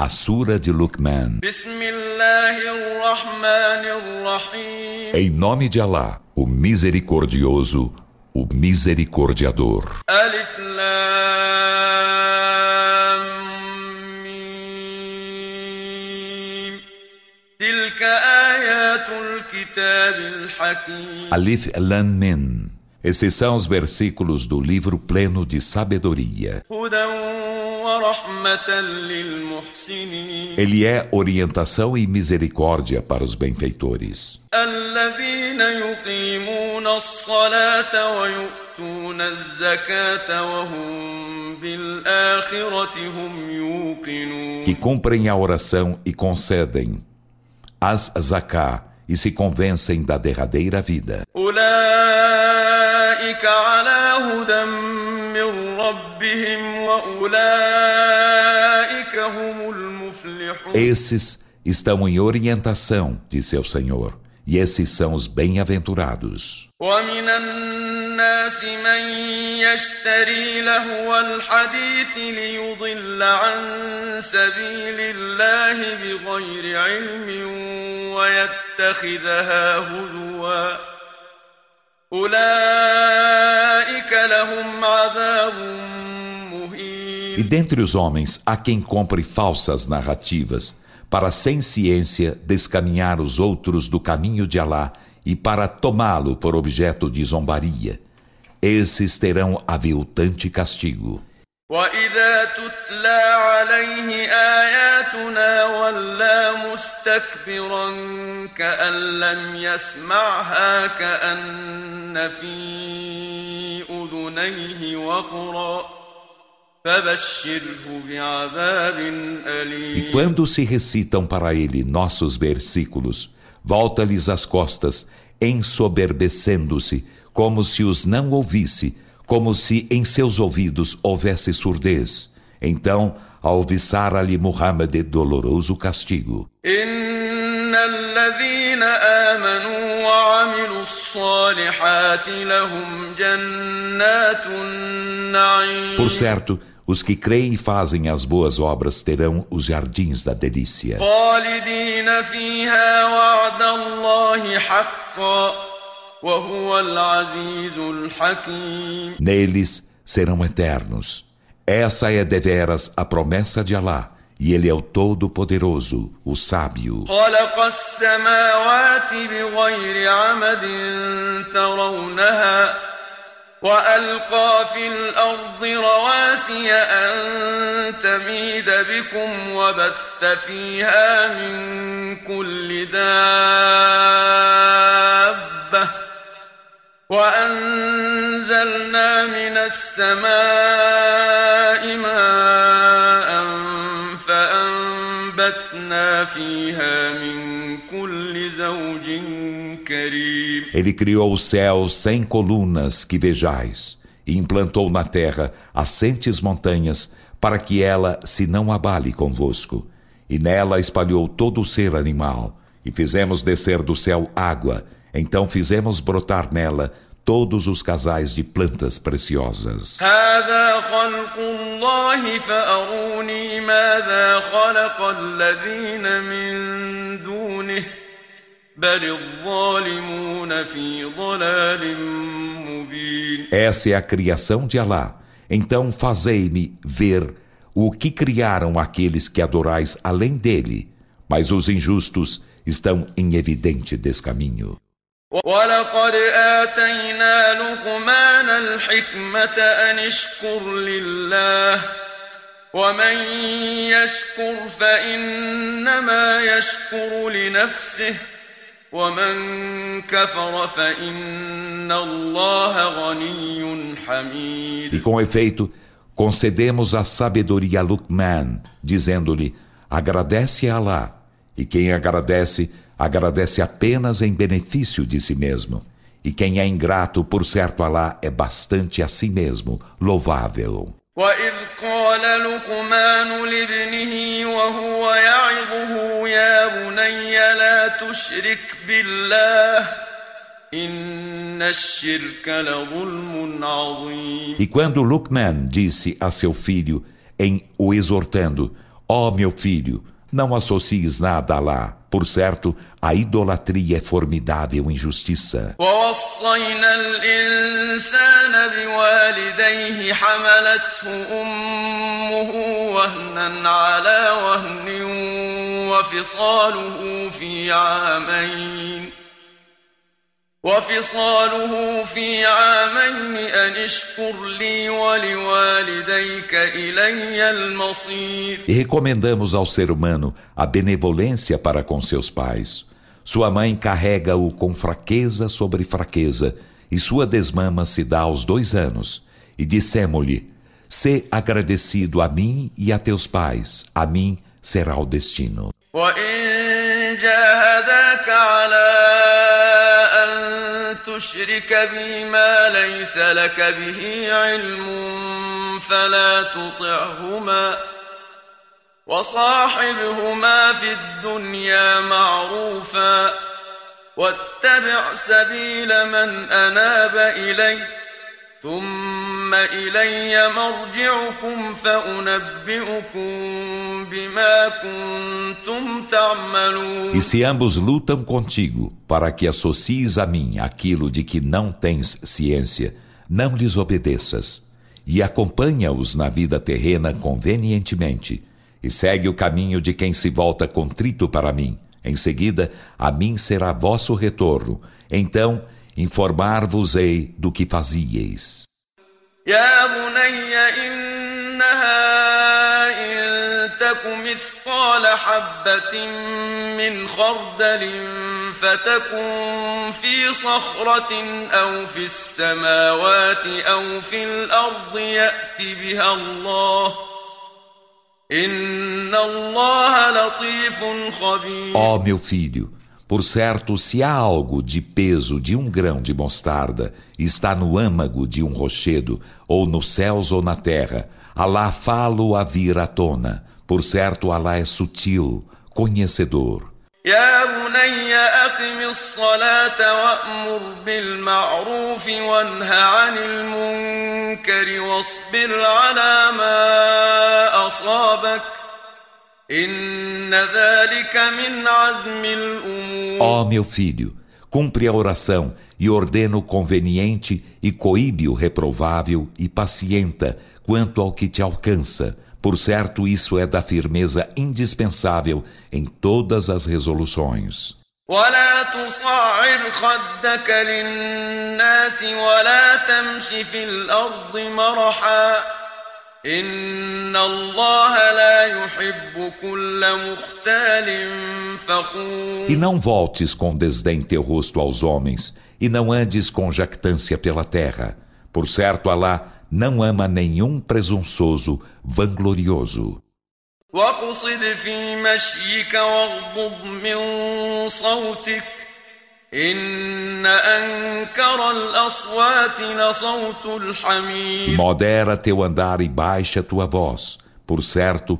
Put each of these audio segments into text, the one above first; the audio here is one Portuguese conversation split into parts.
A Sura de Luqman. Em nome de Alá, o Misericordioso, o Misericordiador. Alif Lam Mim. Alif Lam Mim. Esses são os versículos do livro pleno de sabedoria. Ele é orientação e misericórdia para os benfeitores. Que cumprem a oração e concedem as zaká e se convencem da derradeira vida. Esses estão em orientação de seu Senhor, e esses são os bem-aventurados. ومن الناس من يشتري لهو الحديث ليضل عن سبيل الله بغير علم ويتخذها هزوا أولئك لهم عذاب E dentre os homens há quem compre falsas narrativas para sem ciência descaminhar os outros do caminho de Alá e para tomá-lo por objeto de zombaria. Esses terão aviltante castigo. وإذا تتلى عليه آياتنا ولى مستكبرا كأن لم يسمعها كأن في أذنيه وقرا E quando se recitam para ele nossos versículos, volta-lhes as costas, ensoberbecendo-se, como se os não ouvisse, como se em seus ouvidos houvesse surdez. Então, alviçara-lhe Muhammad doloroso castigo. Por certo, os que creem e fazem as boas obras terão os jardins da delícia. Neles serão eternos. Essa é deveras a promessa de Alá. E Ele é o Todo-Poderoso, o Sábio. وألقى في الأرض رواسي أن تميد بكم وبث فيها من كل دابة وأنزلنا من السماء ماء فأنبتنا فيها من كل زوج Ele criou os céus sem colunas que vejais, e implantou na terra assentes montanhas, para que ela se não abale convosco. E nela espalhou todo o ser animal, e fizemos descer do céu água, então fizemos brotar nela todos os casais de plantas preciosas. Essa é a criação de Alá. Então fazei-me ver o que criaram aqueles que adorais além dele, mas os injustos estão em evidente descaminho. ولقد آتينا لقمان الحكمة أن اشكر لله ومن يشكر فإنما يشكر لنفسه e com efeito, concedemos a sabedoria a Luqman, dizendo-lhe: agradece a Allah. E quem agradece, agradece apenas em benefício de si mesmo. E quem é ingrato, por certo, Allah é bastante a si mesmo, louvável. وإذ قال لقمان لابنه وهو يعظه يا بني لا تشرك بالله إن الشرك لظلم عظيم E quando Luqman disse a seu filho, em o exortando, Ó oh, meu filho, não associes nada a lá. Por certo, a idolatria é formidável injustiça. ووصينا الإنسان بوالديه حملته أمه وهنا على وهن وفصاله في عامين وفصاله في عامين أن اشكر لي ولوالديك إلي المصير E recomendamos ao ser humano a benevolência para com seus pais. Sua mãe carrega-o com fraqueza sobre fraqueza, e sua desmama se dá aos dois anos. E dissemos-lhe: Sê agradecido a mim e a teus pais, a mim será o destino. وإن جاهداك على تشرك بي ما ليس لك به علم فلا تطعهما وصاحبهما في الدنيا معروفا واتبع سبيل من أناب إليّ ثم إلي مرجعكم فأنبئكم بما كنتم تعملون E se ambos lutam contigo para que associes a mim aquilo de que não tens ciência, não lhes obedeças. E acompanha-os na vida terrena convenientemente. E segue o caminho de quem se volta contrito para mim. Em seguida, a mim será vosso retorno. Então, informar-vos-ei do que fazieis. يا بني إنها إن تك مثقال حبة من خردل فتكن في صخرة أو في السماوات أو في الأرض يأت بها الله إن الله لطيف خبير. Ó oh, meu filho, Por certo, se há algo de peso de um grão de mostarda, está no âmago de um rochedo, ou nos céus ou na terra, Alá falo a vir à tona. Por certo, Alá é sutil, conhecedor. يا بني أقم الصلاة وأمر بالمعروف وانه عن المنكر واصبر على ما أصابك Ó oh, meu filho, cumpre a oração e ordena o conveniente e coíbe o reprovável e pacienta quanto ao que te alcança. Por certo, isso é da firmeza indispensável em todas as resoluções. ولا تصعر خدك للناس ولا تمش في الأرض مرحا e não voltes com desdém teu rosto aos homens, e não andes com jactância pela terra. Por certo, Alá não ama nenhum presunçoso, vanglorioso. واقصد في مشيك واغضض من صوتك e modera teu andar e baixa tua voz. Por certo,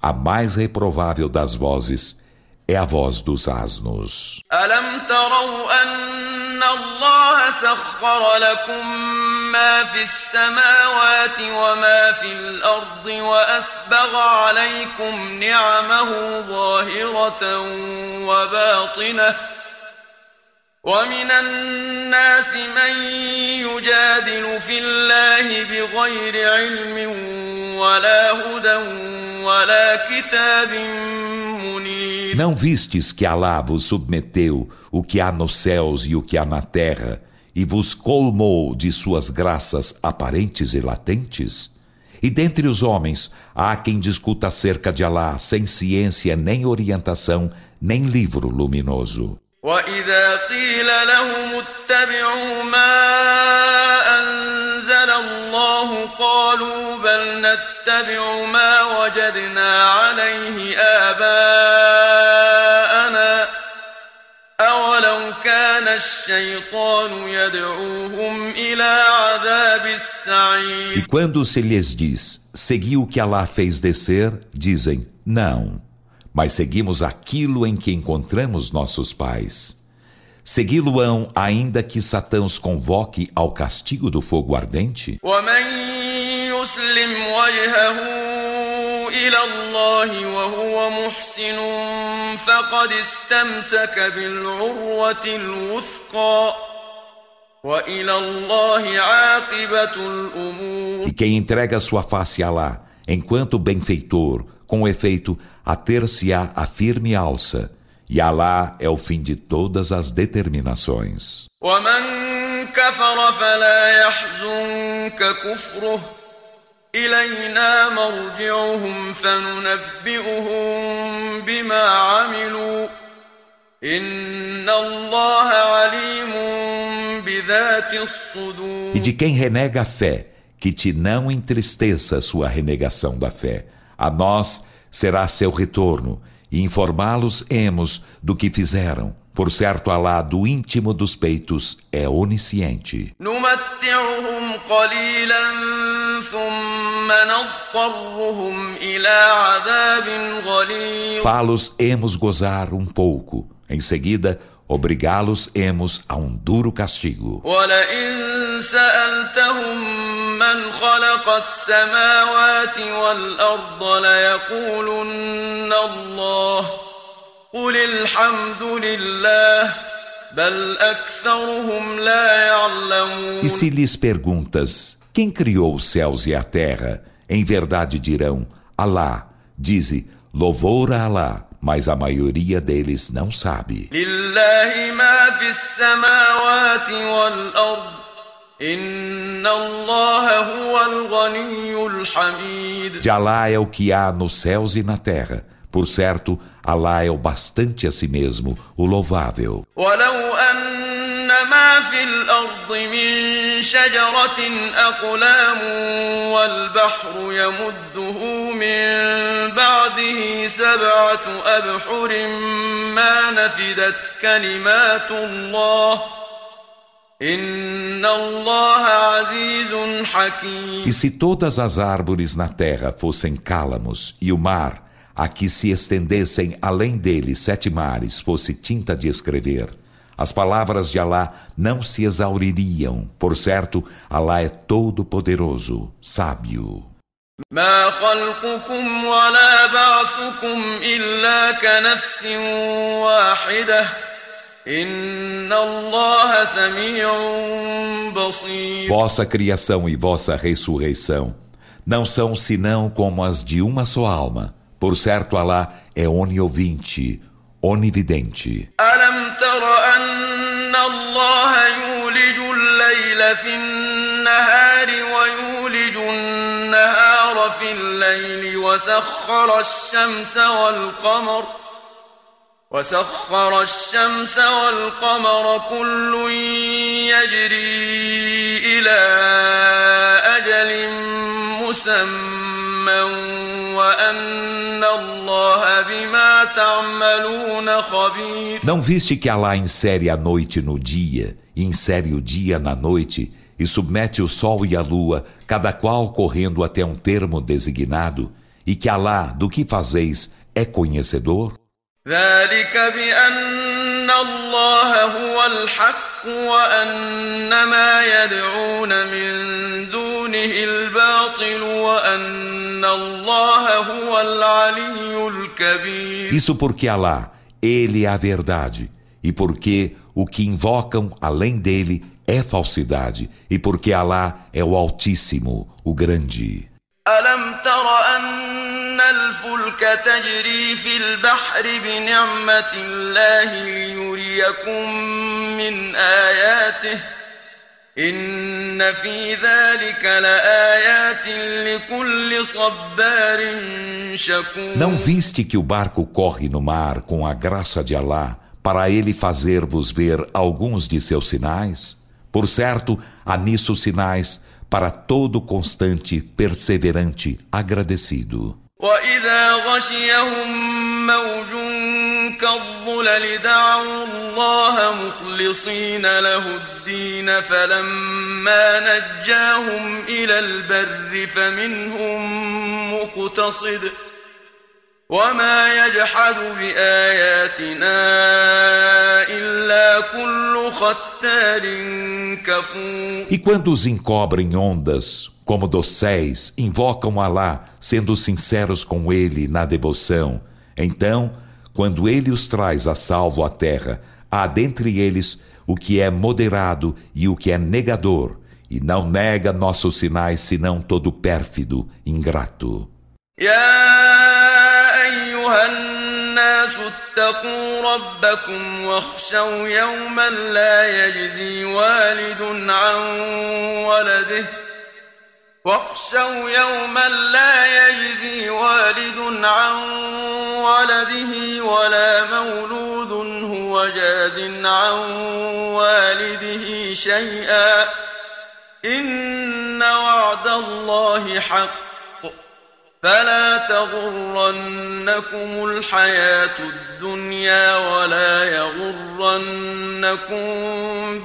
a mais reprovável das vozes é a voz dos asnos. ألم تروا أن الله سخر لكم ما في السماوات وما في الأرض وأسبغ عليكم نعمه ظاهرة وباطنة ومن الناس من يجادل في الله بغير علم ولا هدى ولا كتاب منير Não vistes que Alá vos submeteu o que há nos céus e o que há na terra e vos colmou de suas graças aparentes e latentes? E dentre os homens há quem discuta acerca de Alá sem ciência nem orientação, nem livro luminoso. وإذا قيل لهم اتبعوا ما أنزل الله قالوا بل نتبع ما وجدنا عليه آباءنا أولو كان الشيطان يدعوهم إلى عذاب السعير E quando se lhes diz, segui o que Allah fez descer, dizem, não. mas seguimos aquilo em que encontramos nossos pais. Segui-lo-ão ainda que Satã os convoque ao castigo do fogo ardente? إلى الله وهو محسن فقد استمسك بالعروة الوثقى وإلى الله عاقبة الأمور E quem entrega sua face a Alá, enquanto benfeitor, com efeito, a ter-se-á a firme alça, e Alá é o fim de todas as determinações. ومن كفر فلا يحزنك كفره إلينا مرجعهم فننبئهم بما عملوا إن الله عليم بذات الصدور E de quem renega a fé, que te não entristeça sua renegação da fé. A nós será seu retorno, e informá-los hemos do que fizeram. Por certo, Alá, do íntimo dos peitos, é onisciente. Falos hemos gozar um pouco. Em seguida, obrigá-los-emos a um duro castigo. ولئن سألتهم من خلق السماوات والأرض ليقولن الله قل الحمد لله بل أكثرهم لا يعلمون E se lhes perguntas, quem criou os céus e a terra? Em verdade dirão, Alá. Dize, louvor a Alá, mas a maioria deles não sabe. لله ما في السماوات والأرض إن الله هو الغني الحميد De Alá é o que há nos céus e na terra. Por certo, Alá é o bastante a si mesmo, o louvável. ولو أن ما في الأرض من شجرة أقلام والبحر يمده من بعده سبعة أبحر ما نفدت كلمات الله إن الله عزيز حكيم E se todas as árvores na terra fossem cálamos e o mar, a que se estendessem além dele sete mares, fosse tinta de escrever, as palavras de Alá não se exauririam. Por certo, Alá é todo-poderoso, sábio. ما خلقكم ولا بعثكم إلا كنفس واحدة إن الله سميع بصير Vossa criação e vossa ressurreição não são senão como as de uma só alma. Por certo, Alá é oniovinte, onividente. ألم تر أن الله يولج الليل في النهار ويولج النهار في الليل وسخر الشمس والقمر وسخر الشمس والقمر كل يجري إلى أجل مسمى وأن الله بما تعملون خبير Não viste que Alá insere a noite no dia, e insere o dia na noite, e submete o sol e a lua, cada qual correndo até um termo designado, e que Alá, do que fazeis, é conhecedor? ذلك بأن الله هو الحق وأن ما يدعون من دونه الباطل وأن الله هو العلي الكبير Isso porque Alá, Ele é a verdade, e porque o que invocam além dele é falsidade, e porque Alá é o Altíssimo, o Grande. ألم تر أن الفلك تجري في البحر بنعمة الله ليريكم من آياته إن في ذلك لآيات لكل صبار شكور Não viste que o barco corre no mar com a graça de Alá, para ele fazer-vos ver alguns de seus sinais? Por certo, há nisso sinais para todo constante, perseverante, agradecido. وإذا غشيهم موج كالظلل دعوا الله مخلصين له الدين فلما نجاهم إلى البر فمنهم مقتصد. وما يجحد بآياتنا إلا كل ختار كفور. E quando os encobrem ondas, como dosséis, invocam Alá, sendo sinceros com ele na devoção, então, quando ele os traz a salvo à terra, há dentre eles o que é moderado e o que é negador, e não nega nossos sinais senão todo pérfido, ingrato. اتقوا ربكم واخشوا يوما لا يجزي والد عن ولده واخشوا يوما لا ولده ولا مولود هو جاز عن والده شيئا. إن وعد الله حق. فلا تغرنكم الحياة الدنيا ولا يغرنكم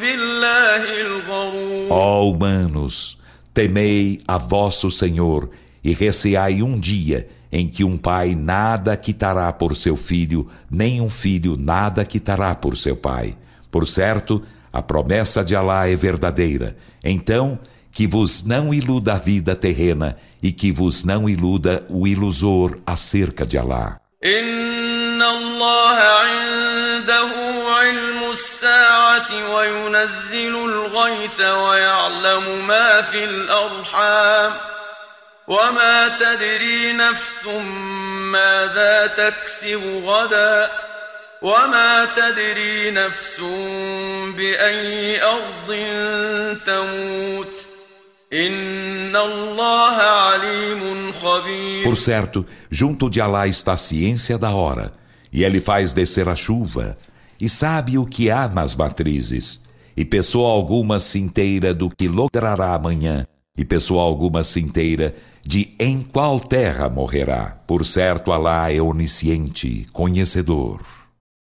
بالله الغرور. Ó humanos, temei a vosso Senhor e receai um dia em que um pai nada quitará por seu filho, nem um filho nada quitará por seu pai. Por certo, a promessa de Alá é verdadeira. Então, que vos não iluda a vida terrena e que vos não iluda o ilusor acerca de Alá. وما تدري نفس ماذا تكسب غدا وما تدري نفس بأي أرض تموت Por certo, junto de Alá está a ciência da hora, e ele faz descer a chuva, e sabe o que há nas matrizes, e pessoa alguma se inteira do que logrará amanhã, e pessoa alguma se inteira de em qual terra morrerá. Por certo, Alá é onisciente, conhecedor.